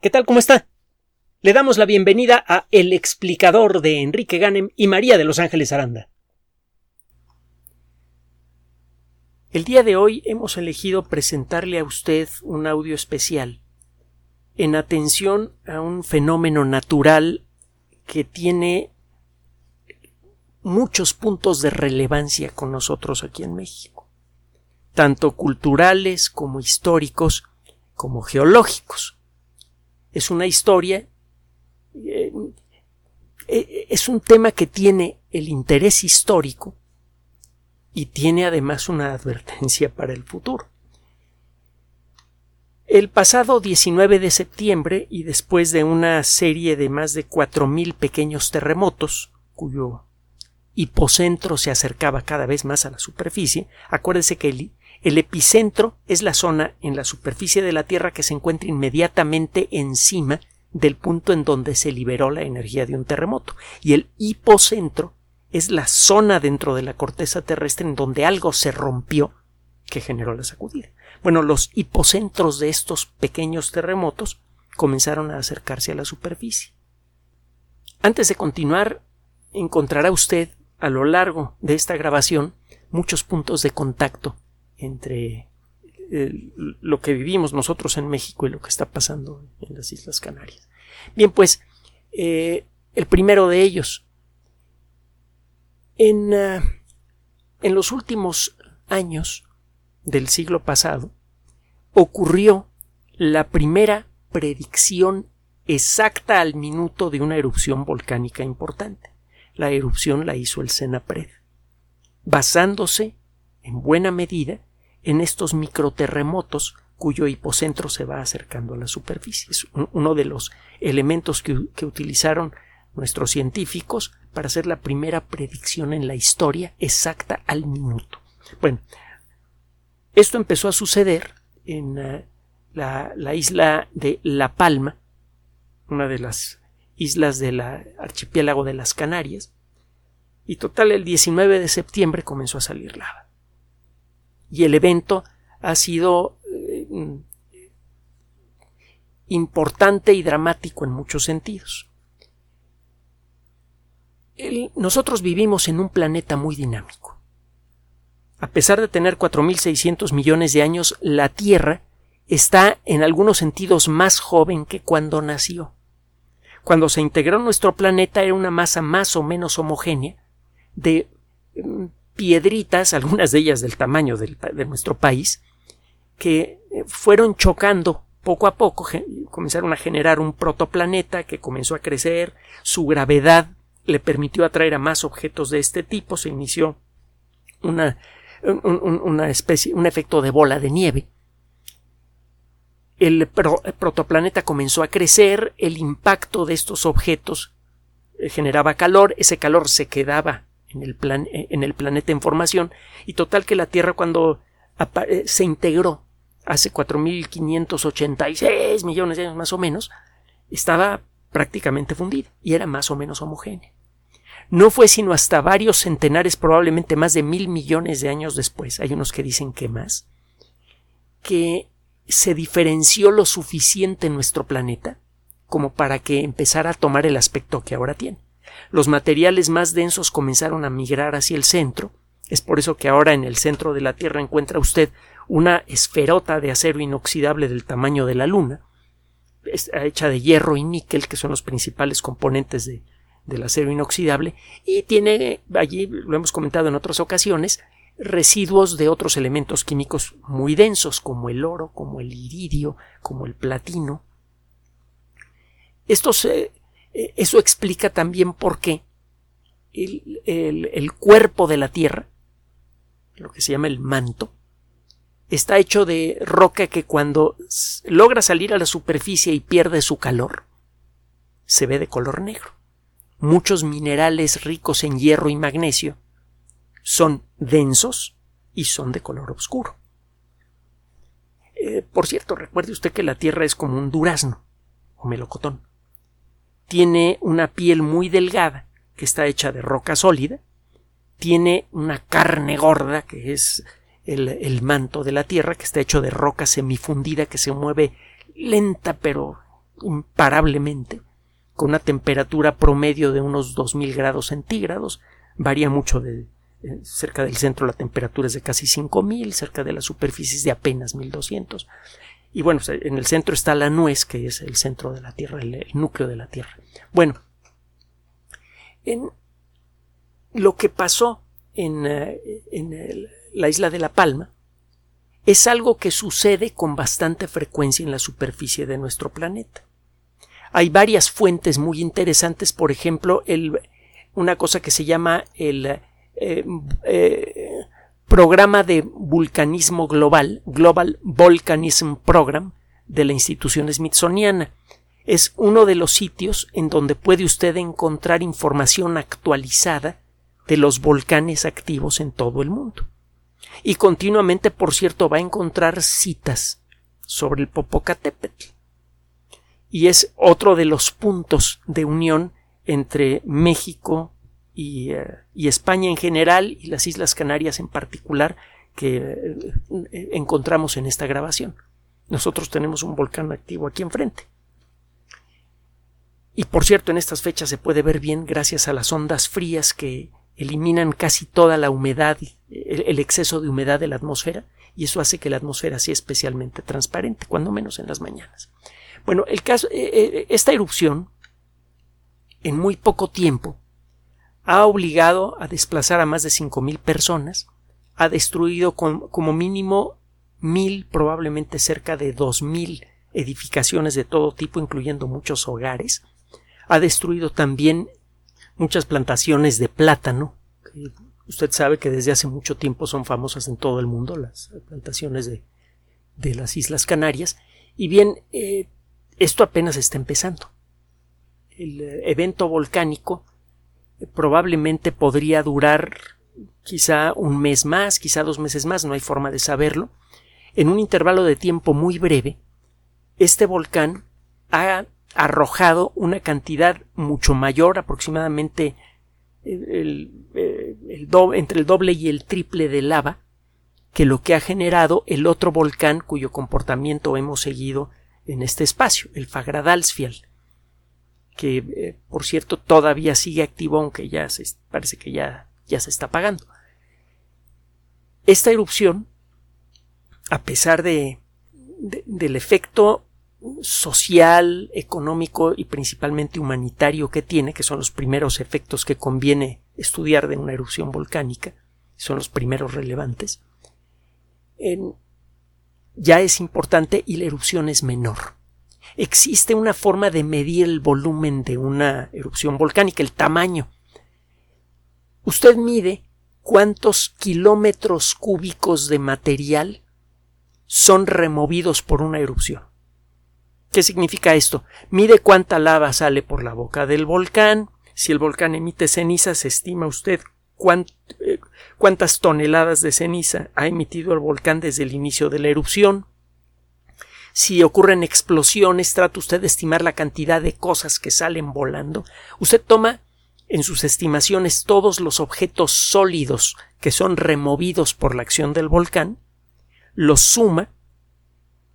¿Qué tal? ¿Cómo está? Le damos la bienvenida a El explicador de Enrique Ganem y María de Los Ángeles Aranda. El día de hoy hemos elegido presentarle a usted un audio especial en atención a un fenómeno natural que tiene muchos puntos de relevancia con nosotros aquí en México, tanto culturales como históricos como geológicos es una historia, eh, eh, es un tema que tiene el interés histórico y tiene además una advertencia para el futuro. El pasado 19 de septiembre y después de una serie de más de 4.000 pequeños terremotos, cuyo hipocentro se acercaba cada vez más a la superficie, acuérdese que el, el epicentro es la zona en la superficie de la Tierra que se encuentra inmediatamente encima del punto en donde se liberó la energía de un terremoto. Y el hipocentro es la zona dentro de la corteza terrestre en donde algo se rompió que generó la sacudida. Bueno, los hipocentros de estos pequeños terremotos comenzaron a acercarse a la superficie. Antes de continuar, encontrará usted a lo largo de esta grabación muchos puntos de contacto entre eh, lo que vivimos nosotros en México y lo que está pasando en las Islas Canarias. Bien, pues eh, el primero de ellos. En, ah, en los últimos años del siglo pasado ocurrió la primera predicción exacta al minuto de una erupción volcánica importante. La erupción la hizo el Senapred, basándose en buena medida en estos microterremotos cuyo hipocentro se va acercando a la superficie. Es uno de los elementos que, utilizaron nuestros científicos para hacer la primera predicción en la historia exacta al minuto. Bueno, esto empezó a suceder en eh, la, la, isla de La Palma, una de las islas del archipiélago de las Canarias, y total el 19 de septiembre comenzó a salir lava y el evento ha sido eh, importante y dramático en muchos sentidos. nosotros vivimos en un planeta muy dinámico. A pesar de tener 4.600 millones de años, la Tierra está en algunos sentidos más joven que cuando nació. Cuando se integró nuestro planeta era una masa más o menos homogénea de mm, piedritas, algunas de ellas del tamaño de nuestro país, que eh, fueron chocando poco a poco, comenzaron a generar un protoplaneta que comenzó a crecer, su gravedad le permitió atraer a más objetos de este tipo, se inició una, una especie, un efecto de bola de nieve. El, el protoplaneta comenzó a crecer, el impacto de estos objetos eh, generaba calor, ese calor se quedaba en el, plan, eh, en el planeta en formación y total que la Tierra cuando eh, se integró hace 4.586 millones de años más o menos, estaba prácticamente fundida y era más o menos homogénea. No fue sino hasta varios centenares, probablemente más de mil millones de años después, hay unos que dicen que más, que se diferenció lo suficiente en nuestro planeta como para que empezara a tomar el aspecto que ahora tiene los materiales más densos comenzaron a migrar hacia el centro. Es por eso que ahora en el centro de la Tierra encuentra usted una esferota de acero inoxidable del tamaño de la Luna, hecha de hierro y níquel, que son los principales componentes de, del acero inoxidable, y tiene allí, lo hemos comentado en otras ocasiones, residuos de otros elementos químicos muy densos, como el oro, como el iridio, como el platino. Estos eh, eh, eso explica también por qué el, cuerpo de la Tierra, lo que se llama el manto, está hecho de roca que cuando logra salir a la superficie y pierde su calor, se ve de color negro. Muchos minerales ricos en hierro y magnesio son densos y son de color oscuro. Eh, por cierto, recuerde usted que la Tierra es como un durazno o melocotón tiene una piel muy delgada, que está hecha de roca sólida, tiene una carne gorda, que es el, manto de la Tierra, que está hecho de roca semifundida, que se mueve lenta pero imparablemente, con una temperatura promedio de unos 2000 grados centígrados, varía mucho de eh, cerca del centro la temperatura es de casi 5000, cerca de las superficies de apenas 1200. Y bueno, pues, en el centro está la nuez, que es el centro de la Tierra, el, núcleo de la Tierra. Bueno, en lo que pasó en, eh, en la isla de La Palma es algo que sucede con bastante frecuencia en la superficie de nuestro planeta. Hay varias fuentes muy interesantes, por ejemplo, el, una cosa que se llama el eh, eh, programa de vulcanismo global, Global Volcanism Program, de la institución smithsoniana. Es uno de los sitios en donde puede usted encontrar información actualizada de los volcanes activos en todo el mundo. Y continuamente, por cierto, va a encontrar citas sobre el Popocatépetl. Y es otro de los puntos de unión entre México, eh, y, España en general y las Islas Canarias en particular que eh, encontramos en esta grabación. Nosotros tenemos un volcán activo aquí enfrente. Y por cierto, en estas fechas se puede ver bien gracias a las ondas frías que eliminan casi toda la humedad, el, exceso de humedad de la atmósfera, y eso hace que la atmósfera sea especialmente transparente, cuando menos en las mañanas. Bueno, el caso, eh, esta erupción, en muy poco tiempo, ha obligado a desplazar a más de 5.000 personas, ha destruido como mínimo mil, probablemente cerca de 2.000 edificaciones de todo tipo, incluyendo muchos hogares, ha destruido también muchas plantaciones de plátano. Usted sabe que desde hace mucho tiempo son famosas en todo el mundo las plantaciones de, de las Islas Canarias. Y bien, eh, esto apenas está empezando. El eh, evento volcánico probablemente podría durar quizá un mes más, quizá dos meses más, no hay forma de saberlo. En un intervalo de tiempo muy breve, este volcán ha arrojado una cantidad mucho mayor, aproximadamente el, entre el doble y el triple de lava, que lo que ha generado el otro volcán cuyo comportamiento hemos seguido en este espacio, el Fagradalsfjall que eh, por cierto todavía sigue activo aunque ya se, parece que ya, ya se está apagando. Esta erupción, a pesar de, del efecto social, económico y principalmente humanitario que tiene, que son los primeros efectos que conviene estudiar de una erupción volcánica, son los primeros relevantes, ya es importante y la erupción es menor existe una forma de medir el volumen de una erupción volcánica, el tamaño. Usted mide cuántos kilómetros cúbicos de material son removidos por una erupción. ¿Qué significa esto? Mide cuánta lava sale por la boca del volcán. Si el volcán emite ceniza, se estima usted eh, cuántas toneladas de ceniza ha emitido el volcán desde el inicio de la erupción si ocurren explosiones, trata usted de estimar la cantidad de cosas que salen volando. Usted toma en sus estimaciones todos los objetos sólidos que son removidos por la acción del volcán, los suma,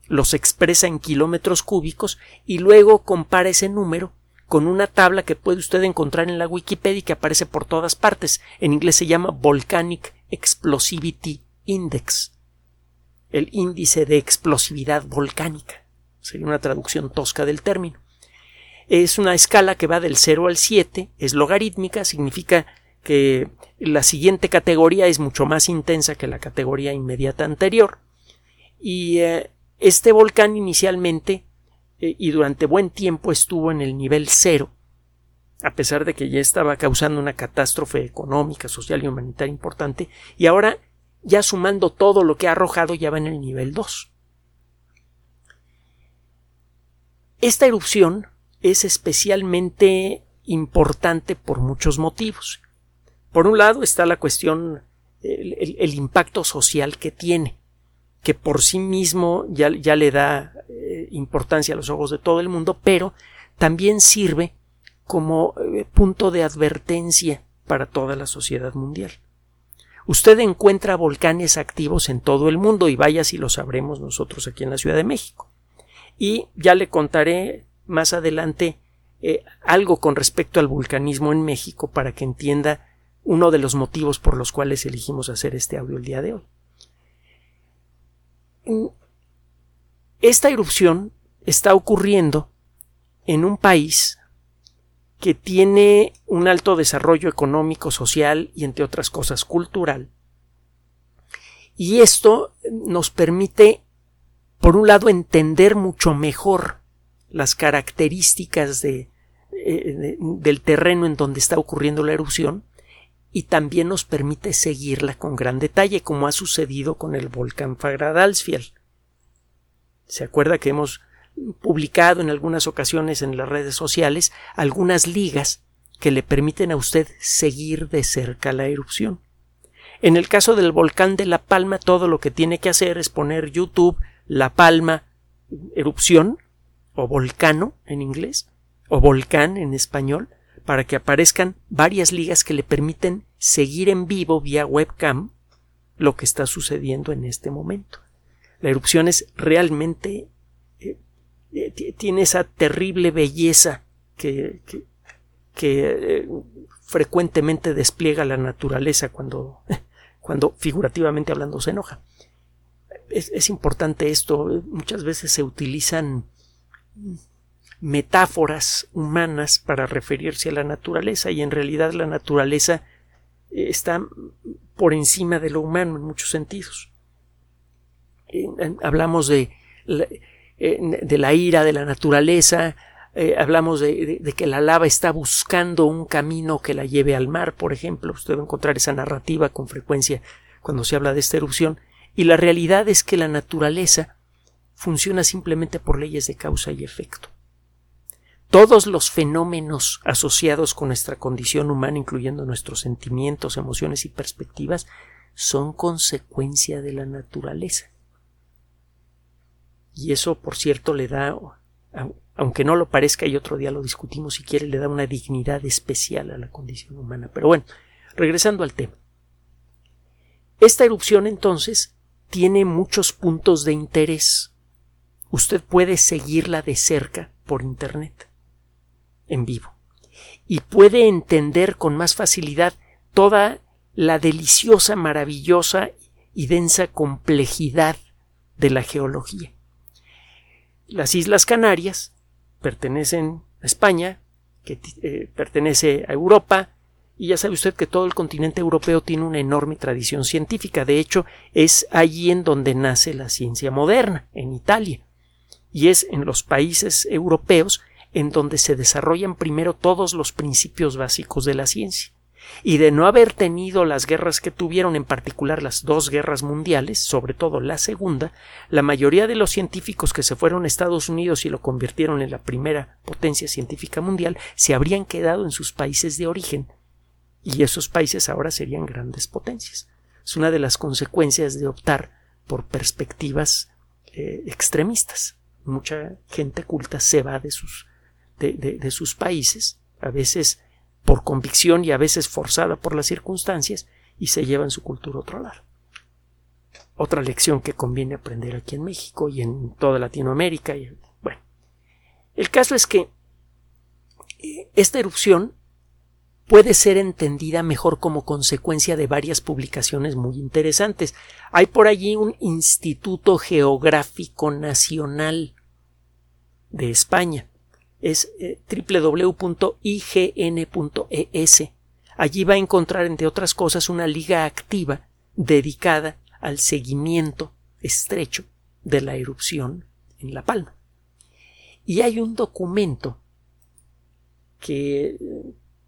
los expresa en kilómetros cúbicos y luego compara ese número con una tabla que puede usted encontrar en la Wikipedia y que aparece por todas partes. En inglés se llama Volcanic Explosivity Index el índice de explosividad volcánica. Sería una traducción tosca del término. Es una escala que va del 0 al 7, es logarítmica, significa que la siguiente categoría es mucho más intensa que la categoría inmediata anterior. Y eh, este volcán inicialmente eh, y durante buen tiempo estuvo en el nivel 0, a pesar de que ya estaba causando una catástrofe económica, social y humanitaria importante, y ahora ya sumando todo lo que ha arrojado ya va en el nivel 2. Esta erupción es especialmente importante por muchos motivos. Por un lado está la cuestión, el, impacto social que tiene, que por sí mismo ya, ya le da eh, importancia a los ojos de todo el mundo, pero también sirve como eh, punto de advertencia para toda la sociedad mundial. Usted encuentra volcanes activos en todo el mundo y vaya si lo sabremos nosotros aquí en la Ciudad de México. Y ya le contaré más adelante eh, algo con respecto al vulcanismo en México para que entienda uno de los motivos por los cuales elegimos hacer este audio el día de hoy. Esta erupción está ocurriendo en un país que tiene un alto desarrollo económico, social y, entre otras cosas, cultural. Y esto nos permite, por un lado, entender mucho mejor las características de, eh, del terreno en donde está ocurriendo la erupción y también nos permite seguirla con gran detalle, como ha sucedido con el volcán Fagradalsfjall. ¿Se acuerda que hemos publicado en algunas ocasiones en las redes sociales algunas ligas que le permiten a usted seguir de cerca la erupción. En el caso del volcán de La Palma, todo lo que tiene que hacer es poner YouTube La Palma erupción o volcano en inglés o volcán en español para que aparezcan varias ligas que le permiten seguir en vivo vía webcam lo que está sucediendo en este momento. La erupción es realmente eh, tiene esa terrible belleza que, que, eh, frecuentemente despliega la naturaleza cuando, cuando figurativamente hablando se enoja. Es, importante esto. Muchas veces se utilizan metáforas humanas para referirse a la naturaleza y en realidad la naturaleza eh, está por encima de lo humano en muchos sentidos. Hablamos de de la ira de la naturaleza, eh, hablamos de, que la lava está buscando un camino que la lleve al mar, por ejemplo. Usted va a encontrar esa narrativa con frecuencia cuando se habla de esta erupción. Y la realidad es que la naturaleza funciona simplemente por leyes de causa y efecto. Todos los fenómenos asociados con nuestra condición humana, incluyendo nuestros sentimientos, emociones y perspectivas, son consecuencia de la naturaleza. Y eso, por cierto, le da, aunque no lo parezca y otro día lo discutimos si quiere, le da una dignidad especial a la condición humana. Pero bueno, regresando al tema. Esta erupción entonces tiene muchos puntos de interés. Usted puede seguirla de cerca por Internet, en vivo, y puede entender con más facilidad toda la deliciosa, maravillosa y densa complejidad de la geología. Las Islas Canarias pertenecen a España, que eh, pertenece a Europa, y ya sabe usted que todo el continente europeo tiene una enorme tradición científica. De hecho, es allí en donde nace la ciencia moderna, en Italia. Y es en los países europeos en donde se desarrollan primero todos los principios básicos de la ciencia y de no haber tenido las guerras que tuvieron, en particular las dos guerras mundiales, sobre todo la segunda, la mayoría de los científicos que se fueron a Estados Unidos y lo convirtieron en la primera potencia científica mundial se habrían quedado en sus países de origen y esos países ahora serían grandes potencias. Es una de las consecuencias de optar por perspectivas eh, extremistas. Mucha gente culta se va de sus, de sus países, a veces por convicción y a veces forzada por las circunstancias, y se llevan su cultura a otro lado. Otra lección que conviene aprender aquí en México y en toda Latinoamérica. Y, bueno, el caso es que eh, esta erupción puede ser entendida mejor como consecuencia de varias publicaciones muy interesantes. Hay por allí un Instituto Geográfico Nacional de España es eh, www.ign.es. Allí va a encontrar, entre otras cosas, una liga activa dedicada al seguimiento estrecho de la erupción en La Palma. Y hay un documento que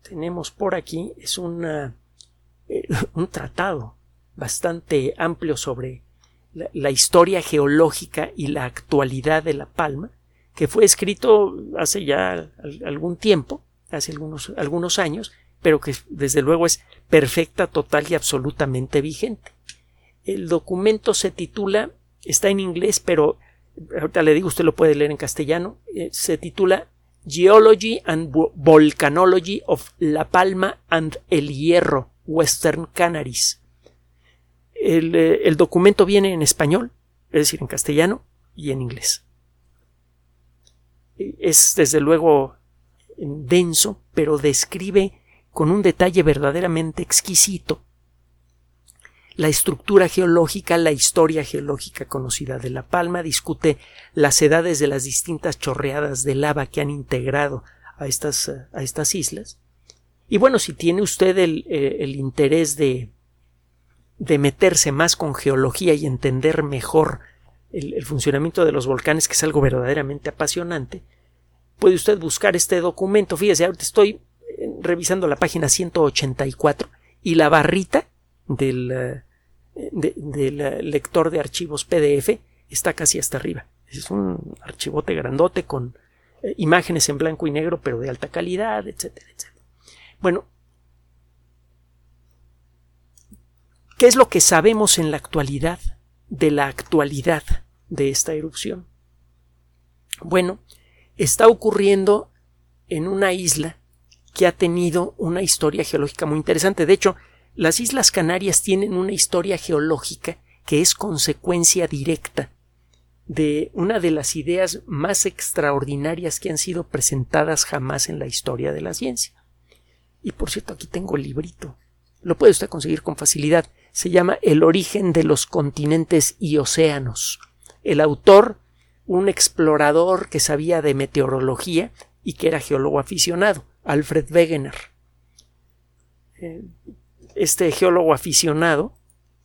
tenemos por aquí, es eh, un tratado bastante amplio sobre la historia geológica y la actualidad de La Palma, que fue escrito hace ya algún tiempo, hace algunos, años, pero que desde luego es perfecta, total y absolutamente vigente. El documento se titula, está en inglés, pero ahorita le digo, usted lo puede leer en castellano, eh, se titula Geology and Volcanology of La Palma and El Hierro, Western Canaries. Eh, el documento viene en español, es decir, en castellano y en inglés. Es desde luego denso, pero describe con un detalle verdaderamente exquisito la estructura geológica, la historia geológica conocida de La Palma, discute las edades de las distintas chorreadas de lava que han integrado a estas, a estas islas. Y bueno, si tiene usted el, eh, el interés de, de meterse más con geología y entender mejor el, funcionamiento de los volcanes, que es algo verdaderamente apasionante, puede usted buscar este documento. Fíjese, ahorita estoy eh, revisando la página 184 y la barrita del, eh, del eh, lector de archivos PDF está casi hasta arriba. Es un archivote grandote con imágenes en blanco y negro, pero de alta calidad, etcétera, etcétera. Bueno, ¿qué es lo que sabemos en la actualidad de la actualidad de esta erupción? Bueno, está ocurriendo en una isla que ha tenido una historia geológica muy interesante. De hecho, las Islas Canarias tienen una historia geológica que es consecuencia directa de una de las ideas más extraordinarias que han sido presentadas jamás en la historia de la ciencia. Y por cierto, aquí tengo el librito. Lo puede usted conseguir con facilidad. Se llama El origen de los continentes y océanos. El autor un explorador que sabía de meteorología y que era geólogo aficionado, Alfred Wegener. Eh, este geólogo aficionado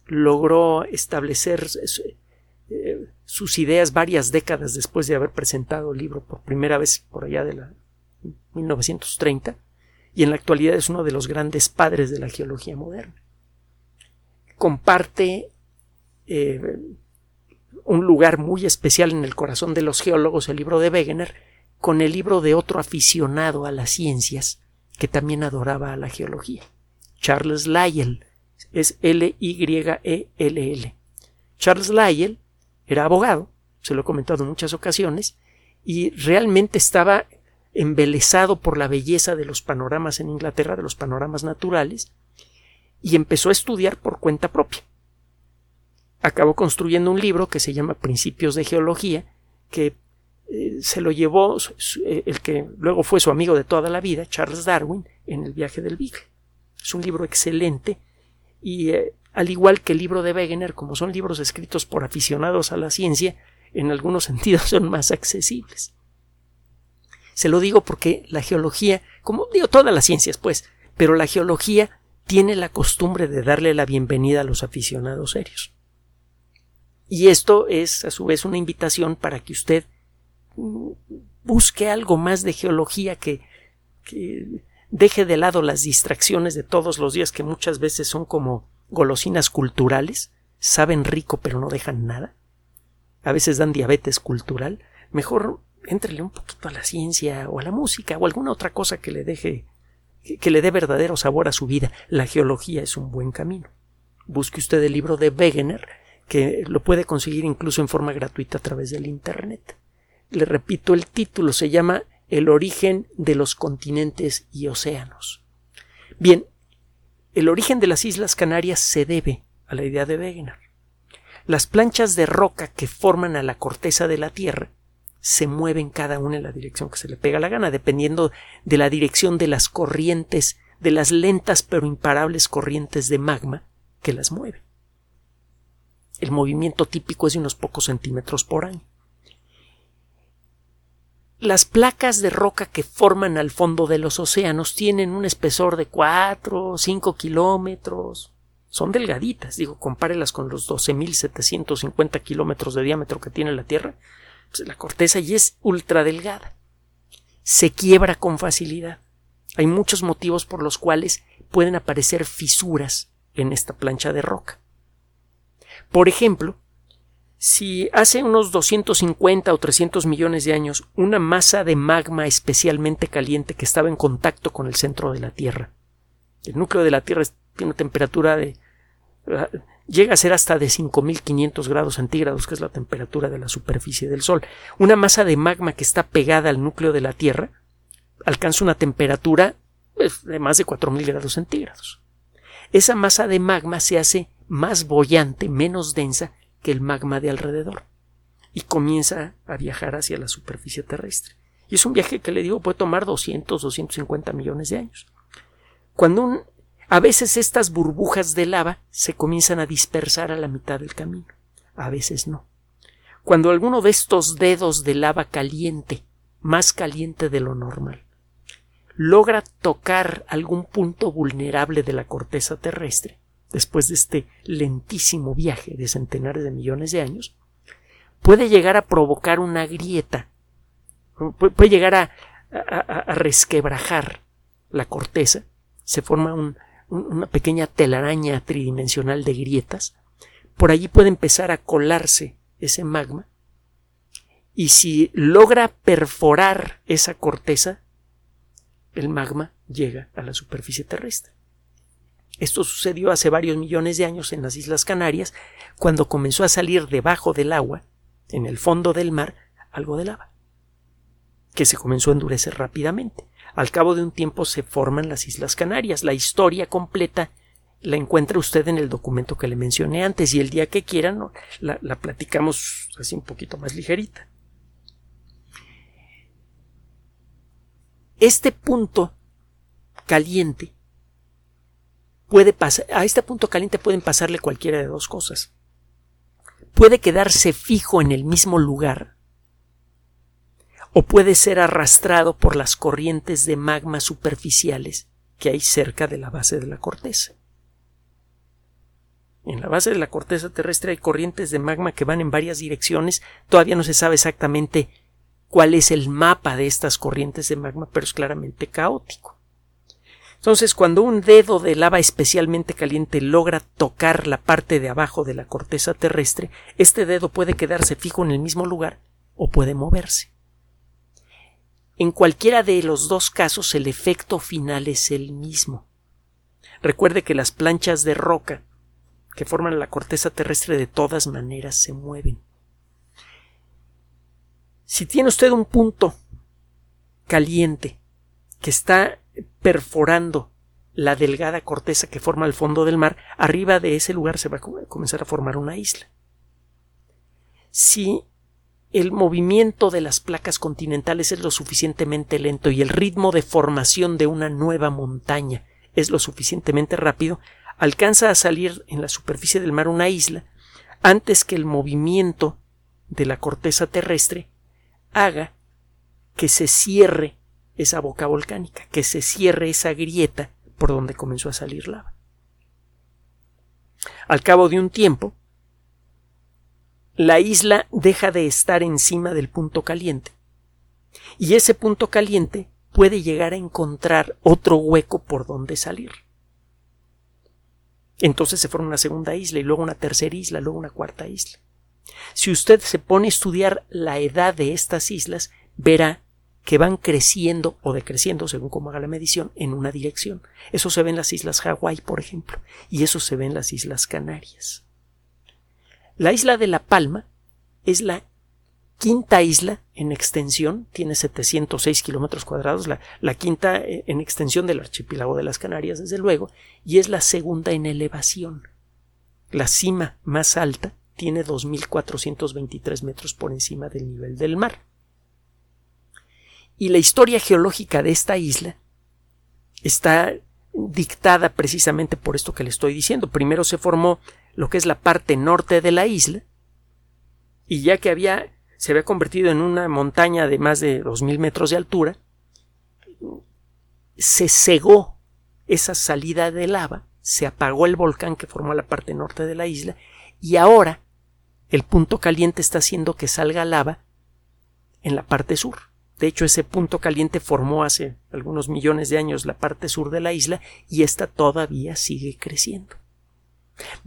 logró establecer eh, sus ideas varias décadas después de haber presentado el libro por primera vez por allá de la 1930 y en la actualidad es uno de los grandes padres de la geología moderna. Comparte eh, un lugar muy especial en el corazón de los geólogos, el libro de Wegener, con el libro de otro aficionado a las ciencias que también adoraba a la geología, Charles Lyell, es L-Y-E-L-L. -L. Charles Lyell era abogado, se lo he comentado en muchas ocasiones, y realmente estaba embelesado por la belleza de los panoramas en Inglaterra, de los panoramas naturales, y empezó a estudiar por cuenta propia acabó construyendo un libro que se llama Principios de Geología, que eh, se lo llevó eh, el que luego fue su amigo de toda la vida, Charles Darwin, en el viaje del Beagle. Es un libro excelente y eh, al igual que el libro de Wegener, como son libros escritos por aficionados a la ciencia, en algunos sentidos son más accesibles. Se lo digo porque la geología, como digo todas las ciencias, pues, pero la geología tiene la costumbre de darle la bienvenida a los aficionados serios. Y esto es, a su vez, una invitación para que usted busque algo más de geología que, que deje de lado las distracciones de todos los días que muchas veces son como golosinas culturales, saben rico pero no dejan nada. A veces dan diabetes cultural. Mejor entrele un poquito a la ciencia o a la música o alguna otra cosa que le deje que le dé verdadero sabor a su vida. La geología es un buen camino. Busque usted el libro de Wegener que lo puede conseguir incluso en forma gratuita a través del Internet. Le repito, el título se llama El origen de los continentes y océanos. Bien, el origen de las Islas Canarias se debe a la idea de Wegener. Las planchas de roca que forman a la corteza de la Tierra se mueven cada una en la dirección que se le pega la gana, dependiendo de la dirección de las corrientes, de las lentas pero imparables corrientes de magma que las mueven. El movimiento típico es de unos pocos centímetros por año. Las placas de roca que forman al fondo de los océanos tienen un espesor de 4 o 5 kilómetros. Son delgaditas, digo, compárelas con los 12.750 kilómetros de diámetro que tiene la Tierra. Pues la corteza ya es ultra delgada. Se quiebra con facilidad. Hay muchos motivos por los cuales pueden aparecer fisuras en esta plancha de roca. Por ejemplo, si hace unos 250 o 300 millones de años una masa de magma especialmente caliente que estaba en contacto con el centro de la Tierra, el núcleo de la Tierra tiene una temperatura de ah, llega a ser hasta de 5.500 grados centígrados, que es la temperatura de la superficie del Sol. Una masa de magma que está pegada al núcleo de la Tierra alcanza una temperatura pues, de más de 4.000 grados centígrados. Esa masa de magma se hace más bollante, menos densa que el magma de alrededor, y comienza a viajar hacia la superficie terrestre. Y es un viaje que le digo puede tomar 200, 250 millones de años. Cuando un, a veces estas burbujas de lava se comienzan a dispersar a la mitad del camino, a veces no. Cuando alguno de estos dedos de lava caliente, más caliente de lo normal, logra tocar algún punto vulnerable de la corteza terrestre, después de este lentísimo viaje de centenares de millones de años, puede llegar a provocar una grieta, puede llegar a, resquebrajar la corteza, se forma una pequeña telaraña tridimensional de grietas, por allí puede empezar a colarse ese magma, y si logra perforar esa corteza, el magma llega a la superficie terrestre. Esto sucedió hace varios millones de años en las Islas Canarias, cuando comenzó a salir debajo del agua, en el fondo del mar, algo de lava, que se comenzó a endurecer rápidamente. Al cabo de un tiempo se forman las Islas Canarias. La historia completa la encuentra usted en el documento que le mencioné antes y el día que quieran la, la platicamos así un poquito más ligerita. Este punto caliente puede pasar, a este punto caliente pueden pasarle cualquiera de dos cosas. Puede quedarse fijo en el mismo lugar o puede ser arrastrado por las corrientes de magma superficiales que hay cerca de la base de la corteza. En la base de la corteza terrestre hay corrientes de magma que van en varias direcciones. Todavía no se sabe exactamente cuál es el mapa de estas corrientes de magma, pero es claramente caótico. Entonces, cuando un dedo de lava especialmente caliente logra tocar la parte de abajo de la corteza terrestre, este dedo puede quedarse fijo en el mismo lugar o puede moverse. En cualquiera de los dos casos el efecto final es el mismo. Recuerde que las planchas de roca que forman la corteza terrestre de todas maneras se mueven. Si tiene usted un punto caliente que está perforando la delgada corteza que forma el fondo del mar, arriba de ese lugar se va a comenzar a formar una isla. Si el movimiento de las placas continentales es lo suficientemente lento y el ritmo de formación de una nueva montaña es lo suficientemente rápido, alcanza a salir en la superficie del mar una isla antes que el movimiento de la corteza terrestre haga que se cierre esa boca volcánica, que se cierre esa grieta por donde comenzó a salir lava. Al cabo de un tiempo, la isla deja de estar encima del punto caliente y ese punto caliente puede llegar a encontrar otro hueco por donde salir. Entonces se forma una segunda isla y luego una tercera isla, luego una cuarta isla. Si usted se pone a estudiar la edad de estas islas, verá que van creciendo o decreciendo, según cómo haga la medición, en una dirección. Eso se ve en las islas Hawái, por ejemplo, y eso se ve en las islas Canarias. La isla de La Palma es la quinta isla en extensión, tiene 706 kilómetros cuadrados, la, la, quinta eh, en extensión del archipiélago de las Canarias, desde luego, y es la segunda en elevación. La cima más alta tiene 2.423 metros por encima del nivel del mar. Y la historia geológica de esta isla está dictada precisamente por esto que le estoy diciendo. Primero se formó lo que es la parte norte de la isla, y ya que había se había convertido en una montaña de más de dos mil metros de altura, se cegó esa salida de lava, se apagó el volcán que formó la parte norte de la isla, y ahora el punto caliente está haciendo que salga lava en la parte sur. De hecho, ese punto caliente formó hace algunos millones de años la parte sur de la isla y ésta todavía sigue creciendo.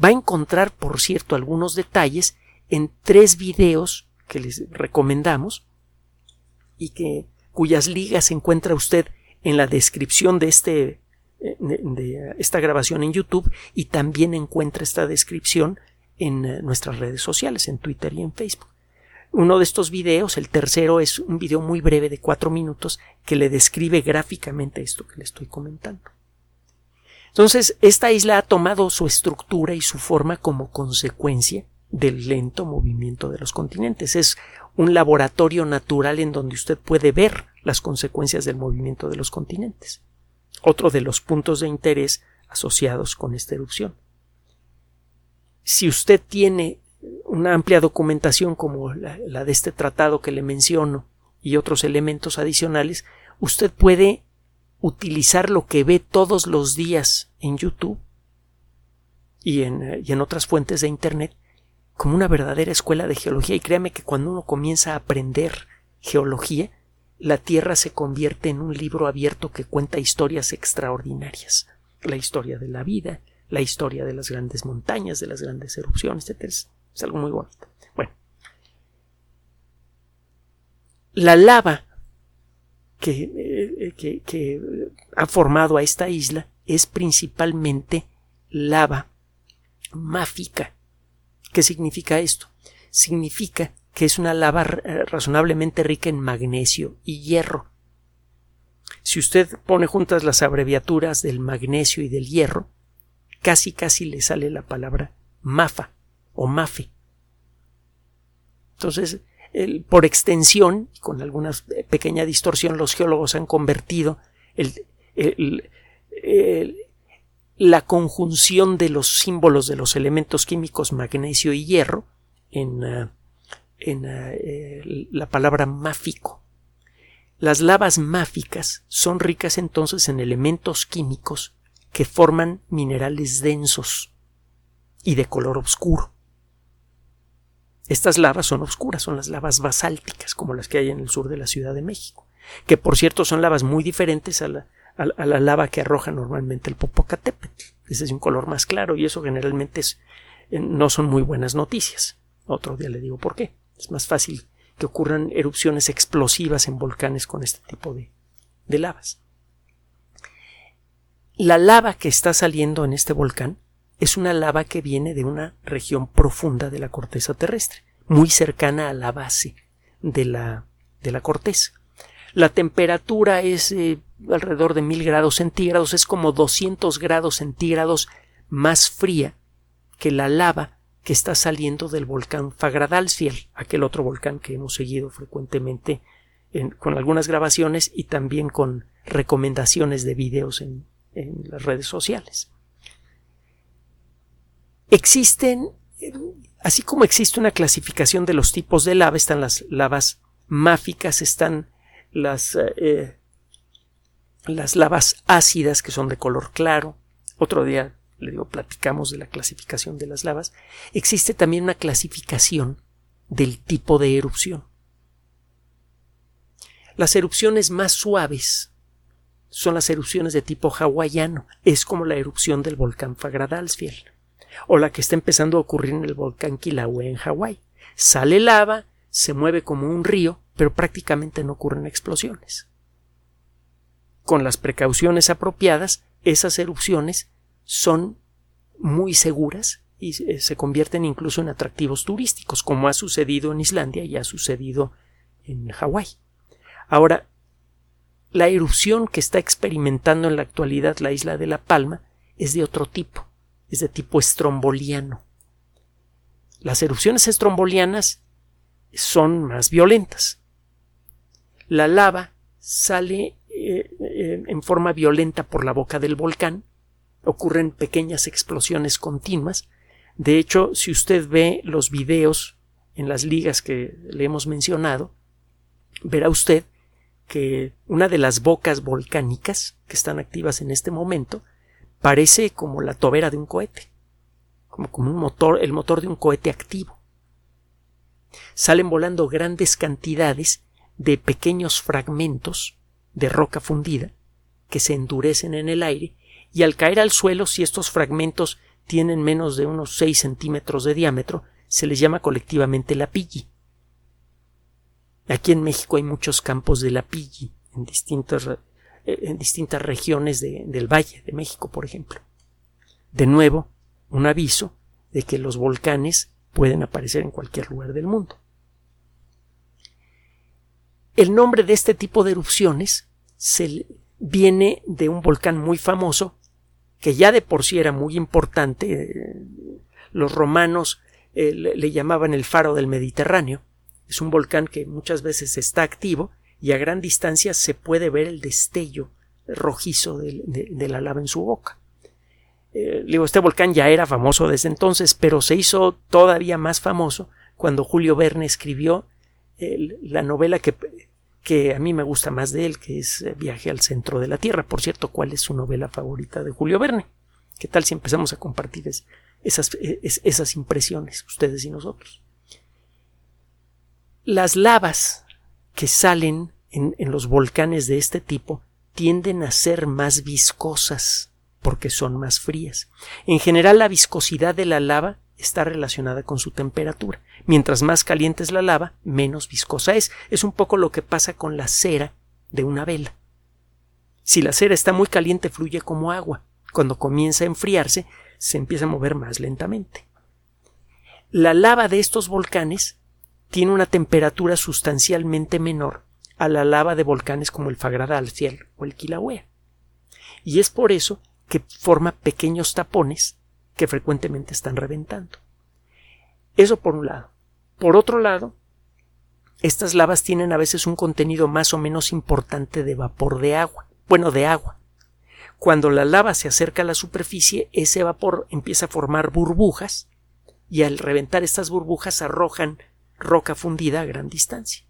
Va a encontrar, por cierto, algunos detalles en tres videos que les recomendamos y que cuyas ligas encuentra usted en la descripción de este eh, de esta grabación en YouTube y también encuentra esta descripción en eh, nuestras redes sociales, en Twitter y en Facebook. Uno de estos videos, el tercero, es un video muy breve de cuatro minutos que le describe gráficamente esto que le estoy comentando. Entonces, esta isla ha tomado su estructura y su forma como consecuencia del lento movimiento de los continentes. Es un laboratorio natural en donde usted puede ver las consecuencias del movimiento de los continentes. Otro de los puntos de interés asociados con esta erupción. Si usted tiene una amplia documentación como la, de este tratado que le menciono y otros elementos adicionales, usted puede utilizar lo que ve todos los días en YouTube y en, y en, otras fuentes de Internet como una verdadera escuela de geología. Y créame que cuando uno comienza a aprender geología, la Tierra se convierte en un libro abierto que cuenta historias extraordinarias. La historia de la vida, la historia de las grandes montañas, de las grandes erupciones, etc. Es algo muy bonito. Bueno. La lava que, eh, que, que ha formado a esta isla es principalmente lava máfica. ¿Qué significa esto? Significa que es una lava eh, razonablemente rica en magnesio y hierro. Si usted pone juntas las abreviaturas del magnesio y del hierro, casi casi le sale la palabra mafa o mafe. Entonces, por extensión, con alguna pequeña distorsión, los geólogos han convertido la conjunción de los símbolos de los elementos químicos magnesio y hierro en, uh, en uh, la palabra máfico. Las lavas máficas son ricas entonces en elementos químicos que forman minerales densos y de color oscuro. Estas lavas son oscuras, son las lavas basálticas, como las que hay en el sur de la Ciudad de México, que por cierto son lavas muy diferentes a la, lava que arroja normalmente el Popocatépetl. Ese es un color más claro y eso generalmente es, no son muy buenas noticias. Otro día le digo por qué. Es más fácil que ocurran erupciones explosivas en volcanes con este tipo de, de lavas. La lava que está saliendo en este volcán es una lava que viene de una región profunda de la corteza terrestre, muy cercana a la base de la, de la corteza. La temperatura es eh, alrededor de mil grados centígrados, es como 200 grados centígrados más fría que la lava que está saliendo del volcán Fagradalsfjall, aquel otro volcán que hemos seguido frecuentemente con algunas grabaciones y también con recomendaciones de videos en las redes sociales. Existen, así como existe una clasificación de los tipos de lava, están las lavas máficas, están las, eh, las lavas ácidas que son de color claro. Otro día, le digo, platicamos de la clasificación de las lavas. Existe también una clasificación del tipo de erupción. Las erupciones más suaves son las erupciones de tipo hawaiano. Es como la erupción del volcán Fagradalsfjall o la que está empezando a ocurrir en el volcán Kilauea en Hawái. Sale lava, se mueve como un río, pero prácticamente no ocurren explosiones. Con las precauciones apropiadas, esas erupciones son muy seguras y se convierten incluso en atractivos turísticos, como ha sucedido en Islandia y ha sucedido en Hawái. Ahora, la erupción que está experimentando en la actualidad la isla de La Palma es de otro tipo es de tipo estromboliano. Las erupciones estrombolianas son más violentas. La lava sale eh, eh, en forma violenta por la boca del volcán, ocurren pequeñas explosiones continuas. De hecho, si usted ve los videos en las ligas que le hemos mencionado, verá usted que una de las bocas volcánicas que están activas en este momento parece como la tobera de un cohete, como, como un motor, el motor de un cohete activo. Salen volando grandes cantidades de pequeños fragmentos de roca fundida que se endurecen en el aire y al caer al suelo, si estos fragmentos tienen menos de unos 6 centímetros de diámetro, se les llama colectivamente lapilli. Aquí en México hay muchos campos de lapilli en distintos eh, en distintas regiones del Valle de México, por ejemplo. De nuevo, un aviso de que los volcanes pueden aparecer en cualquier lugar del mundo. El nombre de este tipo de erupciones se viene de un volcán muy famoso que ya de por sí era muy importante. Los romanos eh, le llamaban el faro del Mediterráneo. Es un volcán que muchas veces está activo y a gran distancia se puede ver el destello rojizo de, la lava en su boca. Eh, digo, este volcán ya era famoso desde entonces, pero se hizo todavía más famoso cuando Julio Verne escribió la novela que, que, a mí me gusta más de él, que es Viaje al centro de la Tierra. Por cierto, ¿cuál es su novela favorita de Julio Verne? ¿Qué tal si empezamos a compartir esas, esas impresiones, ustedes y nosotros? Las lavas que salen en, los volcanes de este tipo tienden a ser más viscosas porque son más frías. En general la viscosidad de la lava está relacionada con su temperatura. Mientras más caliente es la lava, menos viscosa es. Es un poco lo que pasa con la cera de una vela. Si la cera está muy caliente, fluye como agua. Cuando comienza a enfriarse, se empieza a mover más lentamente. La lava de estos volcanes tiene una temperatura sustancialmente menor a la lava de volcanes como el Fagradalciel o el Kilauea. Y es por eso que forma pequeños tapones que frecuentemente están reventando. Eso por un lado. Por otro lado, estas lavas tienen a veces un contenido más o menos importante de vapor de agua, bueno, de agua. Cuando la lava se acerca a la superficie, ese vapor empieza a formar burbujas y al reventar estas burbujas arrojan roca fundida a gran distancia.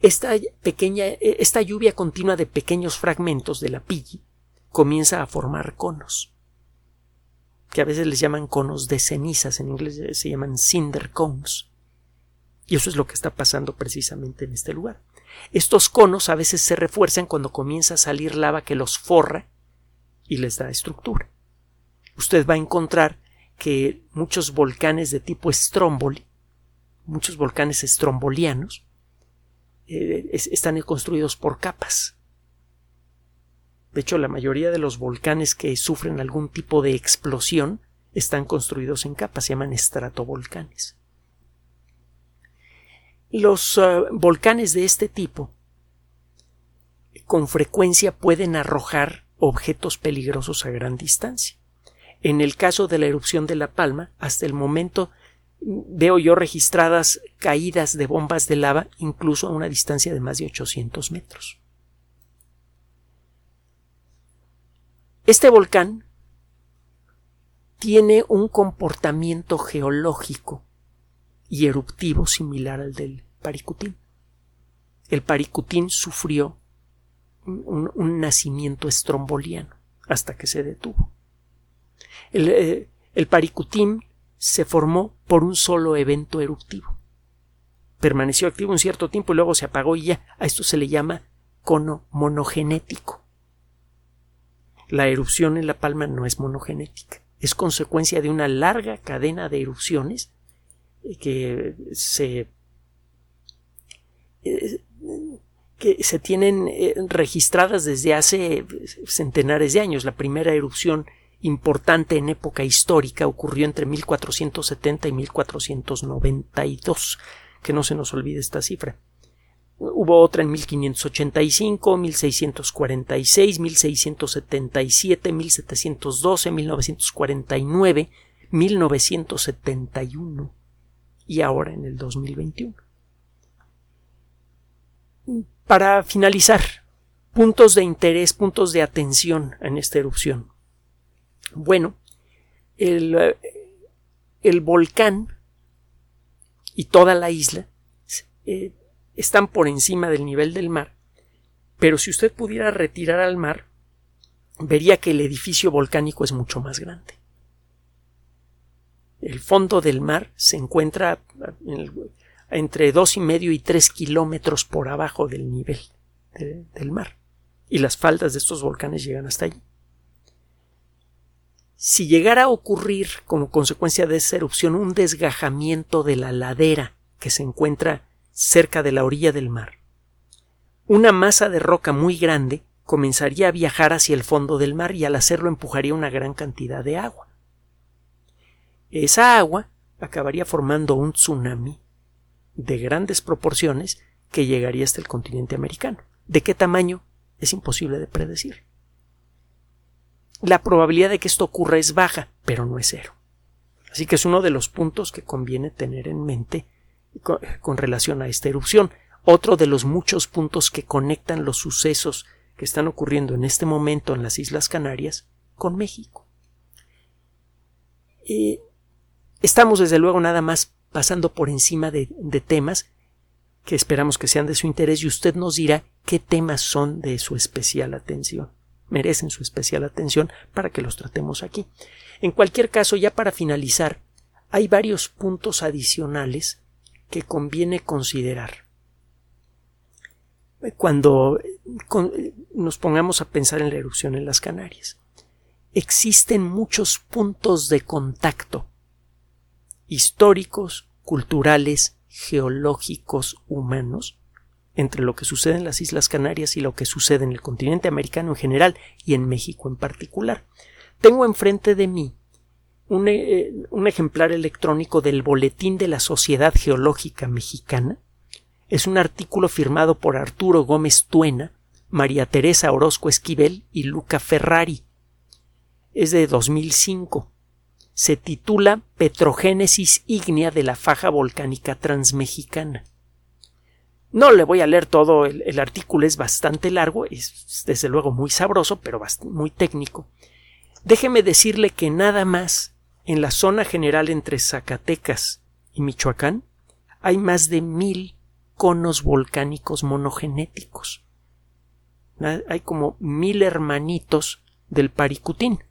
Esta pequeña, esta lluvia continua de pequeños fragmentos de la pilli comienza a formar conos, que a veces les llaman conos de cenizas, en inglés se llaman cinder cones. Y eso es lo que está pasando precisamente en este lugar. Estos conos a veces se refuerzan cuando comienza a salir lava que los forra y les da estructura. Usted va a encontrar que muchos volcanes de tipo Stromboli muchos volcanes estrombolianos eh, están construidos por capas. De hecho, la mayoría de los volcanes que sufren algún tipo de explosión están construidos en capas, se llaman estratovolcanes. Los ah, volcanes de este tipo con frecuencia pueden arrojar objetos peligrosos a gran distancia. En el caso de la erupción de La Palma, hasta el momento veo yo registradas caídas de bombas de lava incluso a una distancia de más de 800 metros. Este volcán tiene un comportamiento geológico y eruptivo similar al del Paricutín. El Paricutín sufrió un, nacimiento estromboliano hasta que se detuvo. El, eh, el Paricutín se formó por un solo evento eruptivo. Permaneció activo un cierto tiempo y luego se apagó y ya a esto se le llama cono monogenético. La erupción en La Palma no es monogenética, es consecuencia de una larga cadena de erupciones eh, que se eh, que se tienen eh, registradas desde hace centenares de años. La primera erupción importante en época histórica ocurrió entre 1470 y 1492. Que no se nos olvide esta cifra. Hubo otra en 1585, 1646, 1677, 1712, 1949, 1971 y ahora en el 2021. Para finalizar, puntos de interés, puntos de atención en esta erupción. Bueno, el, el volcán y toda la isla eh, están por encima del nivel del mar, pero si usted pudiera retirar al mar, vería que el edificio volcánico es mucho más grande. El fondo del mar se encuentra entre dos y medio y tres kilómetros por abajo del nivel del mar, y las faldas de estos volcanes llegan hasta allí. Si llegara a ocurrir como consecuencia de esa erupción un desgajamiento de la ladera que se encuentra cerca de la orilla del mar, una masa de roca muy grande comenzaría a viajar hacia el fondo del mar y al hacerlo empujaría una gran cantidad de agua. Esa agua acabaría formando un tsunami de grandes proporciones que llegaría hasta el continente americano. ¿De qué tamaño? Es imposible de predecir. La probabilidad de que esto ocurra es baja, pero no es cero. Así que es uno de los puntos que conviene tener en mente con, relación a esta erupción. otro de los muchos puntos que conectan los sucesos que están ocurriendo en este momento en las Islas Canarias con México. Eh, estamos desde luego nada más pasando por encima de, de temas que esperamos que sean de su interés y usted nos dirá qué temas son de su especial atención. Merecen su especial atención para que los tratemos aquí. En cualquier caso, ya para finalizar, hay varios puntos adicionales que conviene considerar cuando nos pongamos a pensar en la erupción en las Canarias. Existen muchos puntos de contacto históricos, culturales, geológicos, humanos, entre lo que sucede en las Islas Canarias y lo que sucede en el continente americano en general y en México en particular. Tengo enfrente de mí un, eh, ejemplar electrónico del Boletín de la Sociedad Geológica Mexicana, es un artículo firmado por Arturo Gómez Tuena, María Teresa Orozco Esquivel y Luca Ferrari. Es de 2005. Se titula Petrogénesis ígnea de la faja volcánica transmexicana. No le voy a leer todo, el, artículo es bastante largo, es desde luego muy sabroso, pero muy técnico. Déjeme decirle que nada más en la zona general entre Zacatecas y Michoacán hay más de mil conos volcánicos monogenéticos. Hay como mil hermanitos del Paricutín.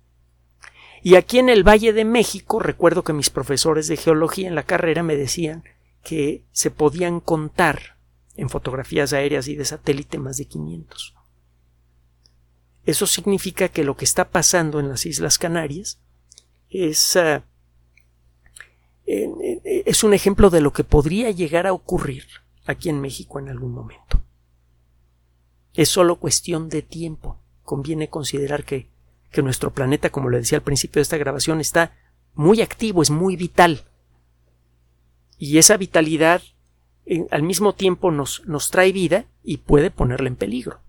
Y aquí en el Valle de México, recuerdo que mis profesores de geología en la carrera me decían que se podían contar en fotografías aéreas y de satélite más de 500. Eso significa que lo que está pasando en las Islas Canarias es, ah, es un ejemplo de lo que podría llegar a ocurrir aquí en México en algún momento. Es solo cuestión de tiempo. Conviene considerar que, que nuestro planeta, como le decía al principio de esta grabación, está muy activo, es muy vital. Y esa vitalidad al mismo tiempo nos, nos trae vida y puede ponerla en peligro.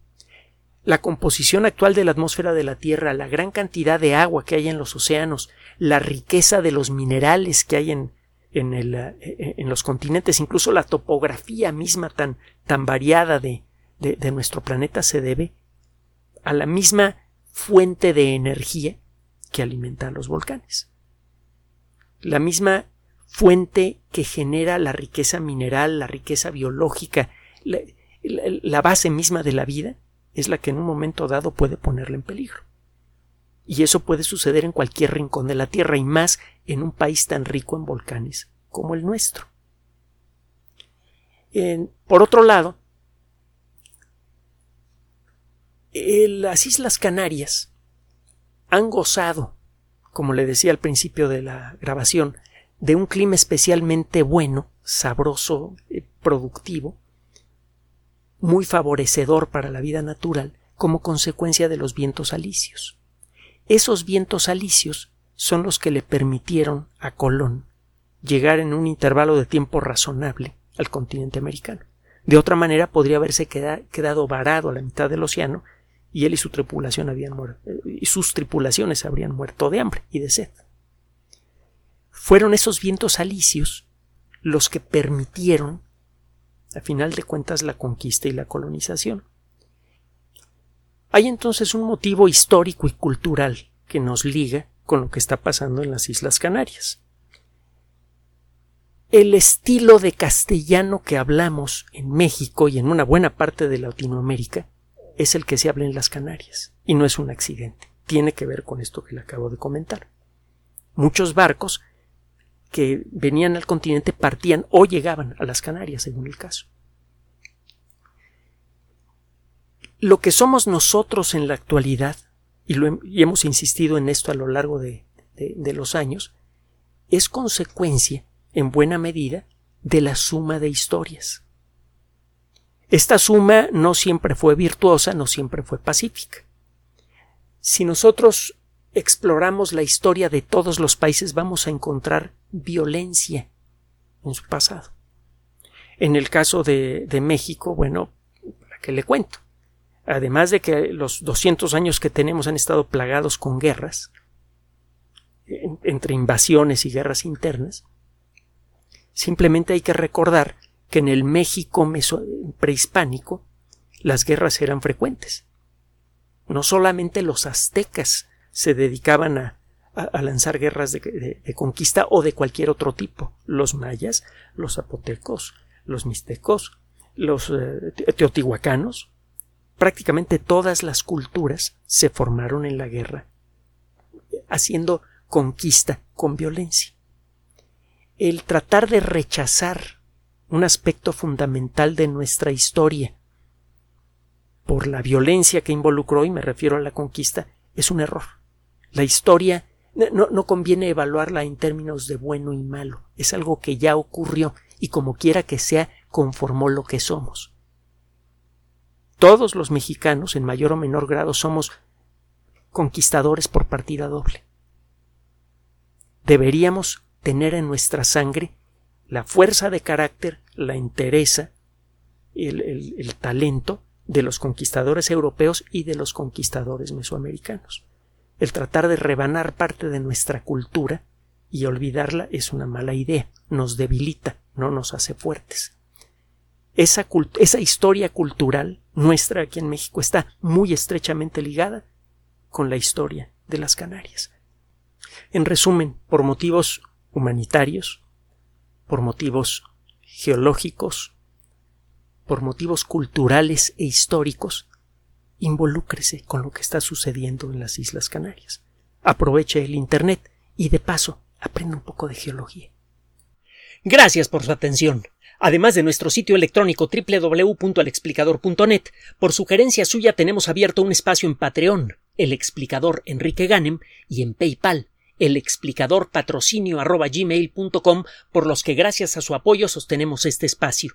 La composición actual de la atmósfera de la Tierra, la gran cantidad de agua que hay en los océanos, la riqueza de los minerales que hay en, en, eh, eh, los continentes, incluso la topografía misma tan, tan variada de, de, nuestro planeta se debe a la misma fuente de energía que alimenta a los volcanes. La misma fuente que genera la riqueza mineral, la riqueza biológica, la, base misma de la vida, es la que en un momento dado puede ponerla en peligro. Y eso puede suceder en cualquier rincón de la Tierra y más en un país tan rico en volcanes como el nuestro. por otro lado, las Islas Canarias han gozado, como le decía al principio de la grabación, de un clima especialmente bueno, sabroso, eh, productivo, muy favorecedor para la vida natural como consecuencia de los vientos alisios. Esos vientos alisios son los que le permitieron a Colón llegar en un intervalo de tiempo razonable al continente americano. De otra manera podría haberse quedado varado a la mitad del océano y él y su tripulación habían muerto, y sus tripulaciones habrían muerto de hambre y de sed. Fueron esos vientos alisios los que permitieron, a final de cuentas, la conquista y la colonización. Hay entonces un motivo histórico y cultural que nos liga con lo que está pasando en las Islas Canarias. El estilo de castellano que hablamos en México y en una buena parte de Latinoamérica es el que se habla en las Canarias, y no es un accidente, tiene que ver con esto que le acabo de comentar. Muchos barcos que venían al continente partían o llegaban a las Canarias, según el caso. Lo que somos nosotros en la actualidad, y, hemos insistido en esto a lo largo de, de los años, es consecuencia, en buena medida, de la suma de historias. Esta suma no siempre fue virtuosa, no siempre fue pacífica. Si nosotros exploramos la historia de todos los países, vamos a encontrar violencia en su pasado. En el caso de, México, bueno, ¿para qué le cuento? además de que los 200 años que tenemos han estado plagados con guerras, entre invasiones y guerras internas, simplemente hay que recordar que en el México prehispánico las guerras eran frecuentes. No solamente los aztecas se dedicaban a, lanzar guerras de, conquista o de cualquier otro tipo. Los mayas, los zapotecos, los mixtecos, los eh, teotihuacanos, prácticamente todas las culturas se formaron en la guerra haciendo conquista con violencia. El tratar de rechazar un aspecto fundamental de nuestra historia por la violencia que involucró, y me refiero a la conquista, es un error. La historia no, conviene evaluarla en términos de bueno y malo, es algo que ya ocurrió y como quiera que sea, conformó lo que somos. Todos los mexicanos, en mayor o menor grado, somos conquistadores por partida doble. Deberíamos tener en nuestra sangre la fuerza de carácter, la entereza, el, talento de los conquistadores europeos y de los conquistadores mesoamericanos. El tratar de rebanar parte de nuestra cultura y olvidarla es una mala idea, nos debilita, no nos hace fuertes. Esa, historia cultural nuestra aquí en México está muy estrechamente ligada con la historia de las Canarias. En resumen, por motivos humanitarios, por motivos geológicos, por motivos culturales e históricos, involúcrese con lo que está sucediendo en las Islas Canarias. Aproveche el Internet y de paso aprenda un poco de geología. Gracias por su atención. Además de nuestro sitio electrónico www.alexplicador.net, por sugerencia suya tenemos abierto un espacio en Patreon, el explicador Enrique Ganem, y en PayPal, el explicador patrocinio por los que gracias a su apoyo sostenemos este espacio.